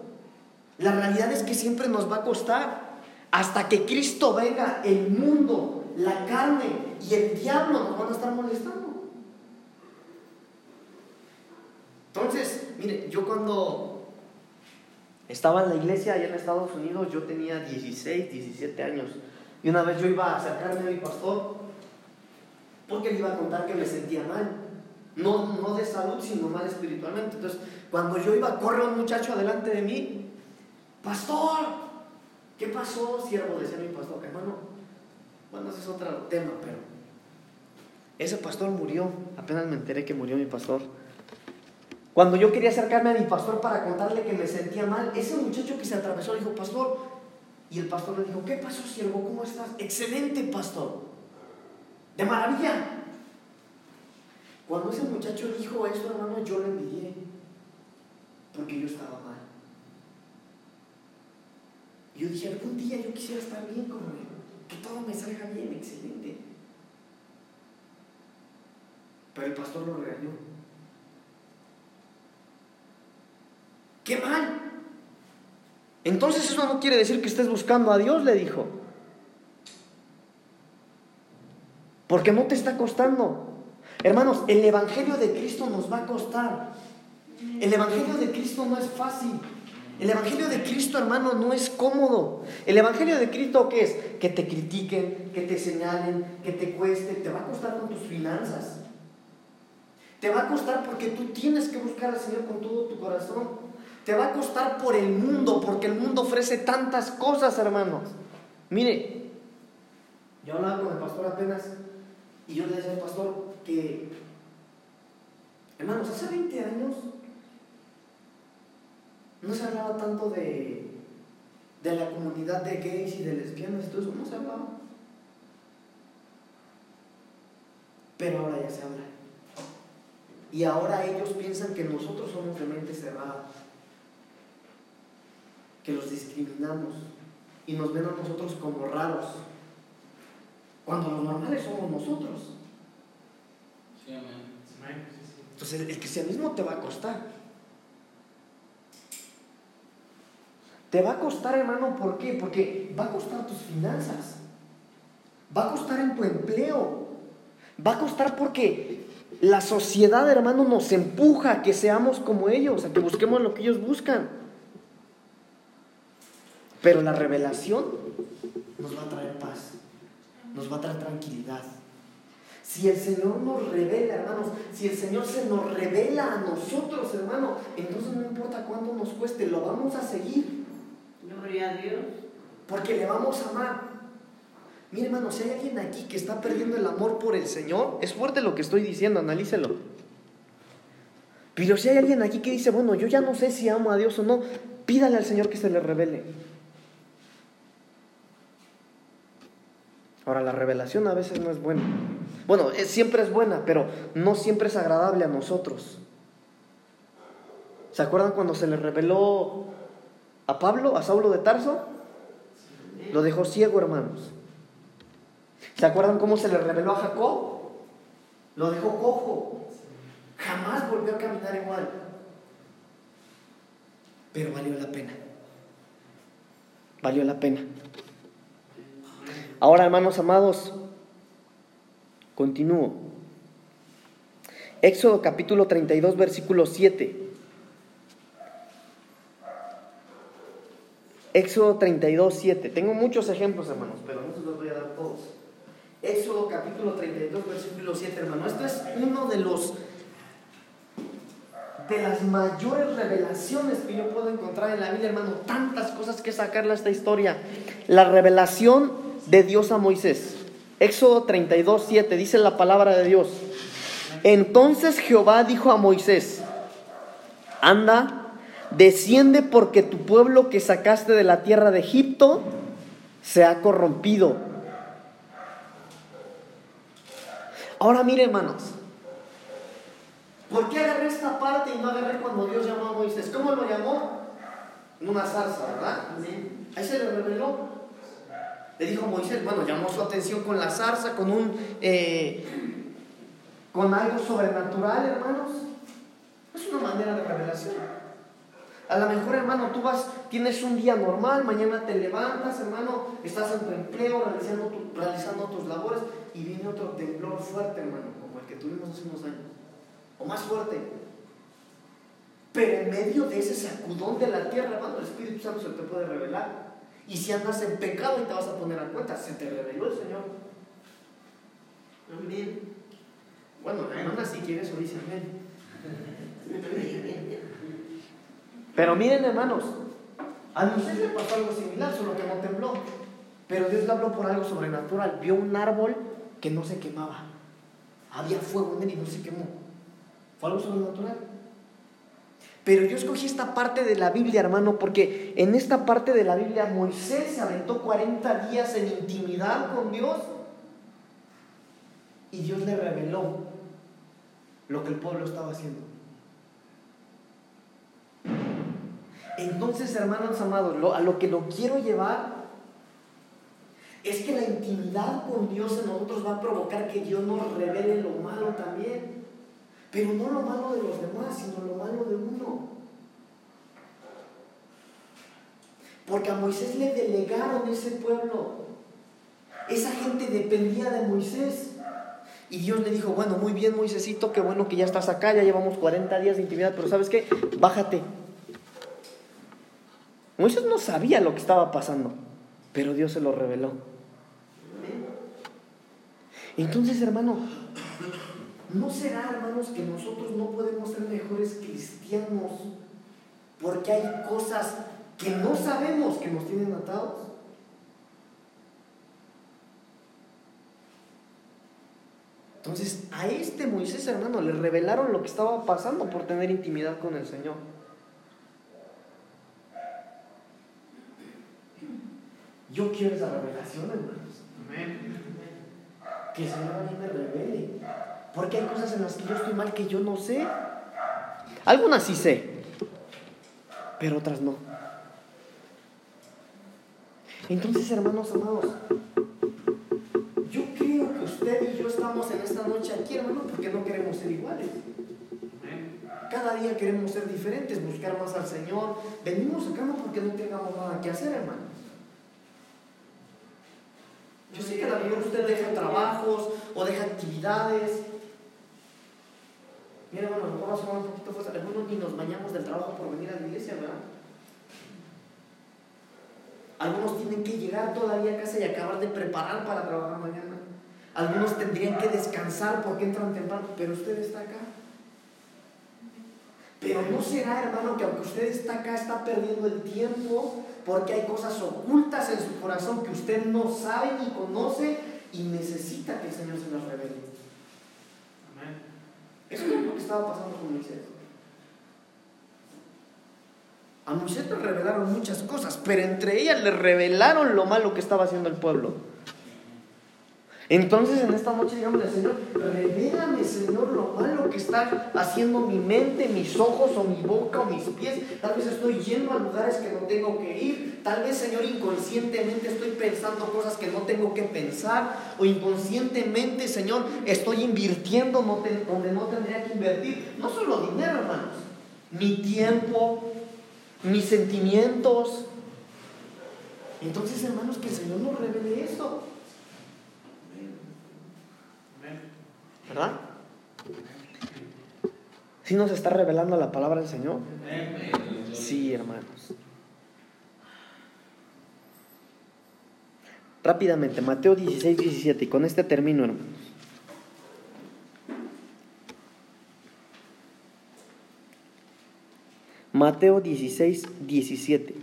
La realidad es que siempre nos va a costar. Hasta que Cristo venga, el mundo, la carne y el diablo nos van a estar molestando. Entonces, mire, yo cuando estaba en la iglesia allá en Estados Unidos, yo tenía 16, 17 años. Y una vez yo iba a acercarme a mi pastor porque le iba a contar que me sentía mal. No, no de salud, sino mal espiritualmente. Entonces, cuando yo iba, corre un muchacho adelante de mí. Pastor, ¿qué pasó, siervo? Decía mi pastor, hermano. Bueno, ese es otro tema, pero ese pastor murió. Apenas me enteré que murió mi pastor. Cuando yo quería acercarme a mi pastor para contarle que me sentía mal, ese muchacho que se atravesó le dijo, pastor, y el pastor le dijo, ¿qué pasó, siervo? ¿Cómo estás? Excelente, pastor. De maravilla. Cuando ese muchacho dijo esto, hermano, yo lo envidié. Porque yo estaba mal. Yo dije, algún día yo quisiera estar bien como él. Que todo me salga bien, excelente. Pero el pastor lo regañó. ¡Qué mal! Entonces eso no quiere decir que estés buscando a Dios, le dijo. Porque no te está costando. Hermanos, el Evangelio de Cristo nos va a costar. El Evangelio de Cristo no es fácil. El Evangelio de Cristo, hermano, no es cómodo. El Evangelio de Cristo, ¿qué es? Que te critiquen, que te señalen, que te cueste. Te va a costar con tus finanzas. Te va a costar porque tú tienes que buscar al Señor con todo tu corazón. Te va a costar por el mundo, porque el mundo ofrece tantas cosas, hermanos. Mire, yo hablaba con el pastor apenas y yo le decía al pastor que, hermanos, hace 20 años no se hablaba tanto de, de la comunidad de gays y de lesbianas y todo eso, no se hablaba. Pero ahora ya se habla. Y ahora ellos piensan que nosotros somos de mente cerrada, que los discriminamos y nos ven a nosotros como raros, cuando los normales somos nosotros. Sí, amén. Entonces el, el cristianismo te va a costar. Te va a costar, hermano, ¿por qué? Porque va a costar tus finanzas. Va a costar en tu empleo. Va a costar porque la sociedad, hermano, nos empuja a que seamos como ellos, a que busquemos lo que ellos buscan. Pero la revelación nos va a traer paz, nos va a traer tranquilidad. Si el Señor nos revela, hermanos, si el Señor se nos revela a nosotros, hermano, entonces no importa cuánto nos cueste, lo vamos a seguir. Gloria a Dios. Porque le vamos a amar. Mire, hermano, si hay alguien aquí que está perdiendo el amor por el Señor, es fuerte lo que estoy diciendo, analícelo. Pero si hay alguien aquí que dice, bueno, yo ya no sé si amo a Dios o no, pídale al Señor que se le revele. Ahora, la revelación a veces no es buena. Bueno, es- siempre es buena, pero no siempre es agradable a nosotros. ¿Se acuerdan cuando se le reveló A Pablo, a Saulo de Tarso, lo dejó ciego, hermanos. ¿Se acuerdan cómo se le reveló a Jacob? Lo dejó cojo. Jamás volvió a caminar igual. Pero valió la pena. Valió la pena. Ahora, hermanos amados, continúo. Éxodo capítulo 32, versículo 7. Éxodo 32, 7. Tengo muchos ejemplos, hermanos, pero no se los voy a dar todos. Éxodo capítulo 32, versículo 7, hermano. Esto es uno de los de las mayores revelaciones que yo puedo encontrar en la Biblia, hermano. Tantas cosas que sacarle a esta historia. La revelación de Dios a Moisés. Éxodo 32, 7 dice la palabra de Dios. Entonces Jehová dijo a Moisés, anda, desciende porque tu pueblo que sacaste de la tierra de Egipto se ha corrompido. Ahora mire hermanos, ¿por qué agarré esta parte y no agarré cuando Dios llamó a Moisés? ¿Cómo lo llamó? En una zarza, ¿verdad? Ahí se le reveló. Le dijo Moisés, bueno, llamó su atención con la zarza, con un, eh, con algo sobrenatural, hermanos. Es una manera de revelación. A lo mejor, hermano, tú vas, tienes un día normal, mañana te levantas, hermano, estás en tu empleo, realizando, tu- realizando tus labores, y viene otro temblor fuerte, hermano, como el que tuvimos hace unos años, o más fuerte. Pero en medio de ese sacudón de la tierra, hermano, el Espíritu Santo se te puede revelar. Y si andas en pecado y te vas a poner a cuenta, se te reveló el Señor. Amén. Bueno, hermana, si quieres, o dice amén. Pero miren, hermanos, a Moisés le pasó algo similar, solo que no tembló. Pero Dios le habló por algo sobrenatural. Vio un árbol que no se quemaba. Había fuego en él y no se quemó. Fue algo sobrenatural. Pero yo escogí esta parte de la Biblia, hermano, porque en esta parte de la Biblia Moisés se aventó 40 días en intimidad con Dios y Dios le reveló lo que el pueblo estaba haciendo. Entonces, hermanos amados, a lo que lo quiero llevar es que la intimidad con Dios en nosotros va a provocar que Dios nos revele lo malo también. Pero no lo malo de los demás, sino lo malo de uno. Porque a Moisés le delegaron ese pueblo. Esa gente dependía de Moisés. Y Dios le dijo, bueno, muy bien Moisésito, qué bueno que ya estás acá, ya llevamos 40 días de intimidad, pero ¿sabes qué? Bájate. Moisés no sabía lo que estaba pasando, pero Dios se lo reveló. Entonces, hermano, ¿no será, hermanos, que nosotros no podemos ser mejores cristianos porque hay cosas que no sabemos que nos tienen atados? Entonces, a este Moisés, hermano, le revelaron lo que estaba pasando por tener intimidad con el Señor. Yo quiero esa revelación, hermanos. Que el Señor a mí me revele. Porque hay cosas en las que yo estoy mal que yo no sé. Algunas sí sé, pero otras no. Entonces, hermanos amados, yo creo que usted y yo estamos en esta noche aquí, hermano, porque no queremos ser iguales. Cada día queremos ser diferentes, buscar más al Señor. Venimos acá no porque no tengamos nada que hacer, hermano. Yo sé que mejor usted deja trabajos o deja actividades. Mira, hermano, a lo mejor va a sonar un poquito fuerte. Algunos ni nos bañamos del trabajo por venir a la iglesia, ¿verdad? Algunos tienen que llegar todavía a casa y acabar de preparar para trabajar mañana. Algunos tendrían que descansar porque entran temprano, pero usted está acá. Pero no será, hermano, que aunque usted está acá, está perdiendo el tiempo porque hay cosas ocultas en su corazón que usted no sabe ni conoce y necesita que el Señor se las revele. Eso es lo que estaba pasando con Moisés. A Moisés le revelaron muchas cosas, pero entre ellas le revelaron lo malo que estaba haciendo el pueblo. Entonces en esta noche digámosle, Señor, revélame, Señor, lo malo que está haciendo mi mente, mis ojos o mi boca o mis pies. Tal vez estoy yendo a lugares que no tengo que ir. Tal vez, Señor, inconscientemente estoy pensando cosas que no tengo que pensar. O inconscientemente, Señor, estoy invirtiendo donde no tendría que invertir. No solo dinero, hermanos. Mi tiempo, mis sentimientos. Entonces, hermanos, que el Señor nos revele eso. ¿Verdad? ¿Sí nos está revelando la palabra del Señor? Sí, hermanos. Rápidamente, Mateo 16, 17, y con este termino, hermanos. Mateo 16, 17.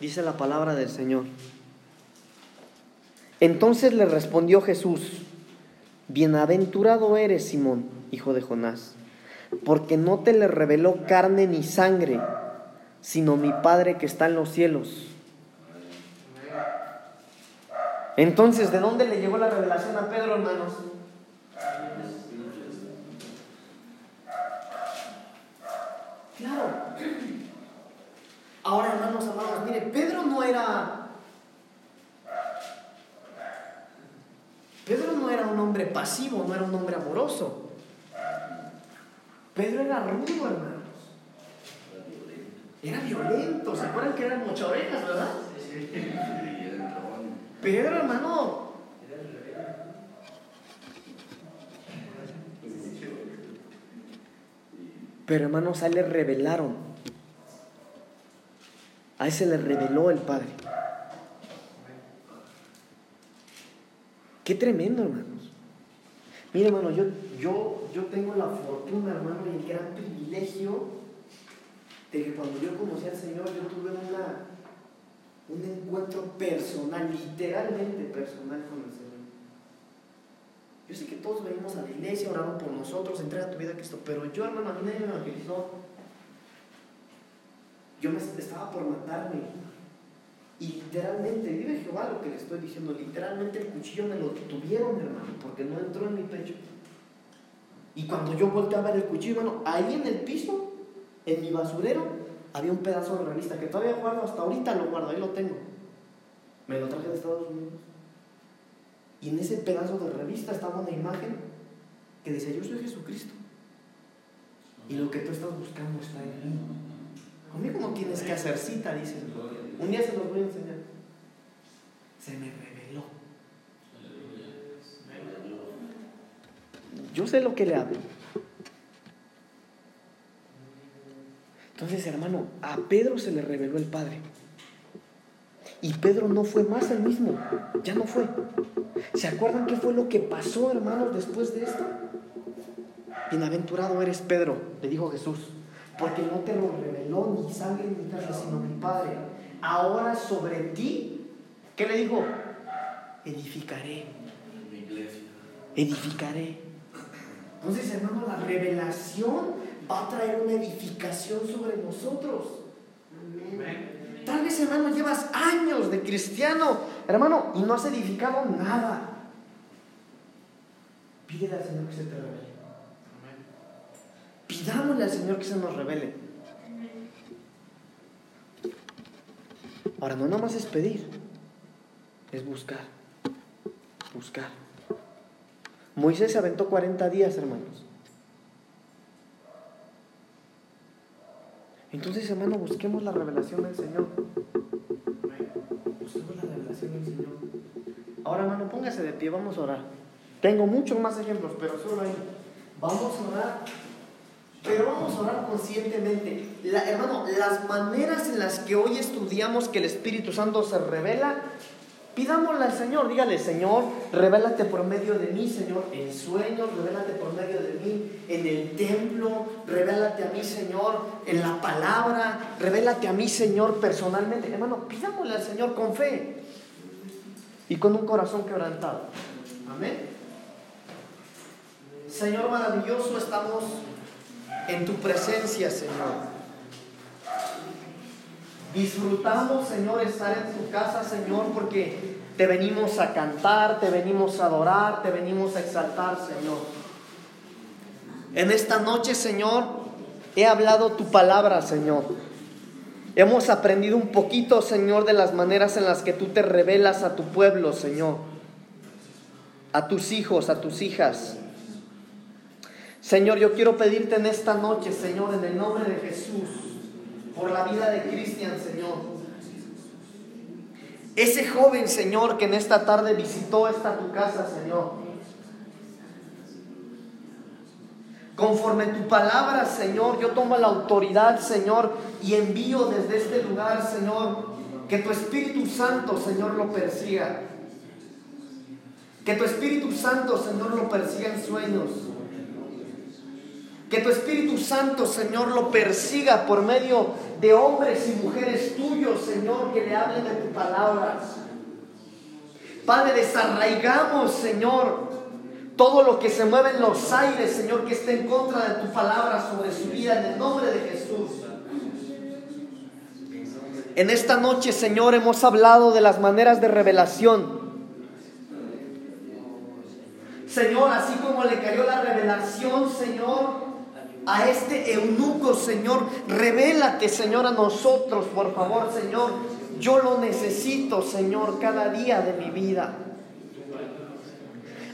Dice la palabra del Señor. Entonces le respondió Jesús, Bienaventurado eres, Simón, hijo de Jonás, porque no te le reveló carne ni sangre, sino mi Padre que está en los cielos. Entonces, ¿de dónde le llegó la revelación a Pedro, hermanos? Claro. Ahora, hermanos amados, mire, Pedro no era Pedro no era un hombre pasivo, no era un hombre amoroso. Pedro era rudo, hermanos. Era violento. ¿Se acuerdan que eran muchas orejas, verdad? Pedro, hermano. Pero hermanos, a él le revelaron. A él se le reveló el Padre. Qué tremendo, hermanos. Mire, hermano, yo, yo, yo tengo la fortuna, hermano, y el gran privilegio de que cuando yo conocí al Señor, yo tuve una, un encuentro personal, literalmente personal con el Señor. Yo sé que todos venimos a la iglesia, oraron por nosotros, entrega tu vida a Cristo, pero yo, hermano, a mí nadie me evangelizó. Yo me estaba por matarme. Y literalmente, vive Jehová lo que le estoy diciendo, literalmente el cuchillo me lo tuvieron, hermano, porque no entró en mi pecho. Y cuando yo volteé a ver el cuchillo, hermano, ahí en el piso, en mi basurero, había un pedazo de revista que todavía guardo, hasta ahorita lo guardo, ahí lo tengo. Me lo traje de Estados Unidos. Y en ese pedazo de revista estaba una imagen que decía, yo soy Jesucristo. Y lo que tú estás buscando está en mí. Conmigo no tienes que hacer cita, dice. Un día se los voy a enseñar. Se me reveló. Yo sé lo que le hablo. Entonces, hermano, a Pedro se le reveló el Padre. Y Pedro no fue más el mismo. Ya no fue. ¿Se acuerdan qué fue lo que pasó, hermanos, después de esto? Bienaventurado eres Pedro, le dijo Jesús, porque no te lo reveló ni sangre ni carne, sino mi Padre ahora sobre ti, ¿qué le dijo? Edificaré. Mi iglesia. Edificaré. Entonces, hermano, la revelación va a traer una edificación sobre nosotros. Tal vez, hermano, llevas años de cristiano, hermano, y no has edificado nada. Pídele al Señor que se te revele. Pidámosle al Señor que se nos revele. Ahora, no nada más es pedir, es buscar, buscar. Moisés se aventó 40 días, hermanos. Entonces, hermano, busquemos la revelación del Señor. Busquemos la revelación del Señor. Ahora, hermano, póngase de pie, vamos a orar. Tengo muchos más ejemplos, pero solo ahí. Vamos a orar pero vamos a orar conscientemente. hermano, las maneras en las que hoy estudiamos que el Espíritu Santo se revela, pidámosle al Señor. Dígale, Señor, revélate por medio de mí, Señor, en sueños, revélate por medio de mí en el templo, revélate a mí, Señor, en la palabra, revélate a mí, Señor, personalmente. Hermano, pidámosle al Señor con fe y con un corazón quebrantado. Amén. Señor maravilloso, estamos en tu presencia, Señor. Disfrutamos, Señor, estar en tu casa, Señor, porque Te venimos a cantar, te venimos a adorar, te venimos a exaltar, Señor. En esta noche, Señor, he hablado tu palabra, Señor. Hemos aprendido un poquito, Señor, de las maneras en las que tú te revelas a tu pueblo, Señor. A tus hijos, a tus hijas. Señor, yo quiero pedirte en esta noche, Señor, en el nombre de Jesús, por la vida de Cristian, Señor. Ese joven, Señor, que en esta tarde visitó esta tu casa, Señor. Conforme tu palabra, Señor, yo tomo la autoridad, Señor, y envío desde este lugar, Señor, que tu Espíritu Santo, Señor, lo persiga. Que tu Espíritu Santo, Señor, lo persiga en sueños. Que tu Espíritu Santo, Señor, lo persiga por medio de hombres y mujeres tuyos, Señor, que le hablen de tu palabra. Padre, desarraigamos, Señor, todo lo que se mueve en los aires, Señor, que esté en contra de tu palabra sobre su vida, en el nombre de Jesús. En esta noche, Señor, hemos hablado de las maneras de revelación. Señor, así como le cayó la revelación, Señor, a este eunuco, Señor. Revélate, Señor, a nosotros, por favor, Señor. Yo lo necesito, Señor, cada día de mi vida.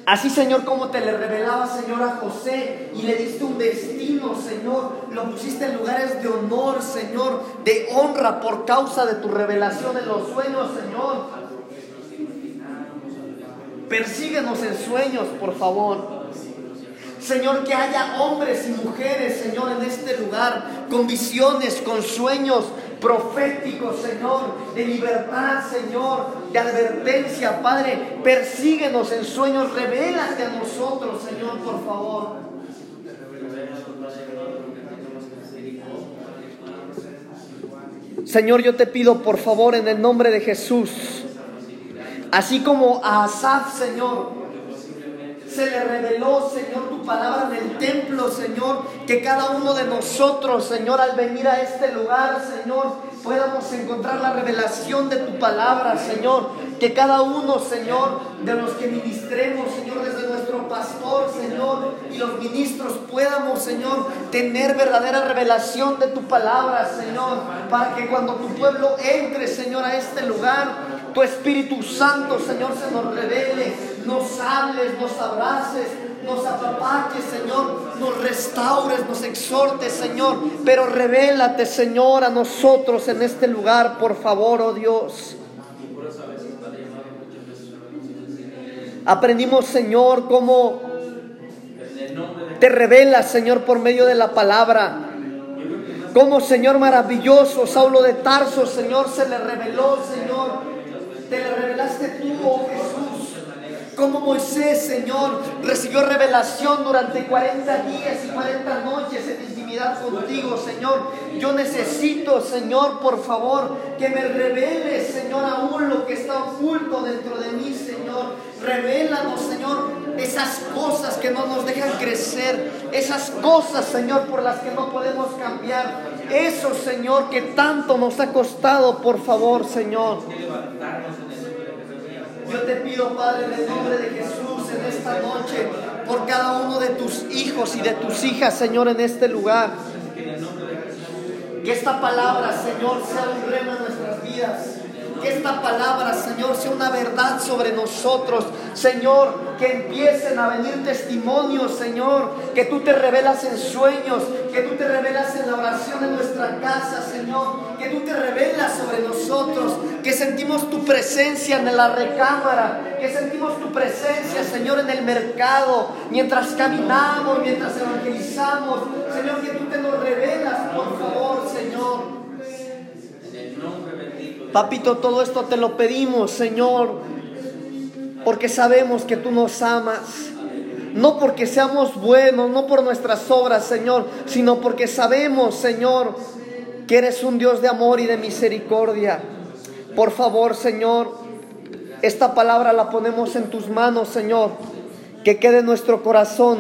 Así, Señor, como te le revelaba, Señor, a José y le diste un destino, Señor, lo pusiste en lugares de honor, Señor, de honra por causa de tu revelación en los sueños, Señor. Persíguenos en sueños, por favor. Señor, que haya hombres y mujeres, Señor, en este lugar, con visiones, con sueños proféticos, Señor, de libertad, Señor, de advertencia, Padre. Persíguenos en sueños, revélate a nosotros, Señor, por favor. Señor, yo te pido, por favor, en el nombre de Jesús, así como a Asaf, Señor, se le reveló, Señor, tu palabra en el templo, Señor, que cada uno de nosotros, Señor, al venir a este lugar, Señor, podamos encontrar la revelación de tu palabra, Señor, que cada uno, Señor, de los que ministremos, Señor, desde nuestro pastor, Señor, y los ministros podamos, Señor, tener verdadera revelación de tu palabra, Señor, para que cuando tu pueblo entre, Señor, a este lugar, tu Espíritu Santo, Señor, se nos revele, nos hables, nos abraces, nos apapaches, Señor, nos restaures, nos exhortes, Señor, pero revélate, Señor, a nosotros en este lugar, por favor, oh Dios. Aprendimos, Señor, cómo te revelas, Señor, por medio de la palabra. Como Señor maravilloso, Saulo de Tarso, Señor, se le reveló, Señor, te le revelaste tú, oh Jesús. Como Moisés, Señor, recibió revelación durante 40 días y 40 noches en intimidad contigo, Señor. Yo necesito, Señor, por favor, que me reveles, Señor, aún lo que está oculto dentro de mí, Señor. Revélanos, Señor, esas cosas que no nos dejan crecer, esas cosas, Señor, por las que no podemos cambiar. Eso, Señor, que tanto nos ha costado, por favor, Señor. Yo te pido, Padre, en el nombre de Jesús, en esta noche, por cada uno de tus hijos y de tus hijas, Señor, en este lugar. Que esta palabra, Señor, sea un rema en nuestras vidas. Que esta palabra, Señor, sea una verdad sobre nosotros. Señor, que empiecen a venir testimonios, Señor. Que tú te revelas en sueños. Que tú te revelas en la oración en nuestra casa, Señor. Que tú te revelas sobre nosotros. Que sentimos tu presencia en la recámara. Que sentimos tu presencia, Señor, en el mercado. Mientras caminamos, mientras evangelizamos. Señor, que tú te nos revelas, por favor, Señor. Papito, todo esto te lo pedimos, Señor, porque sabemos que tú nos amas. No porque seamos buenos, no por nuestras obras, Señor, sino porque sabemos, Señor, que eres un Dios de amor y de misericordia. Por favor, Señor, esta palabra la ponemos en tus manos, Señor, que quede en nuestro corazón,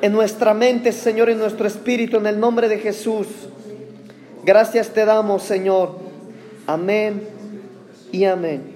en nuestra mente, Señor, en nuestro espíritu, en el nombre de Jesús. Gracias te damos, Señor. Amén y amén.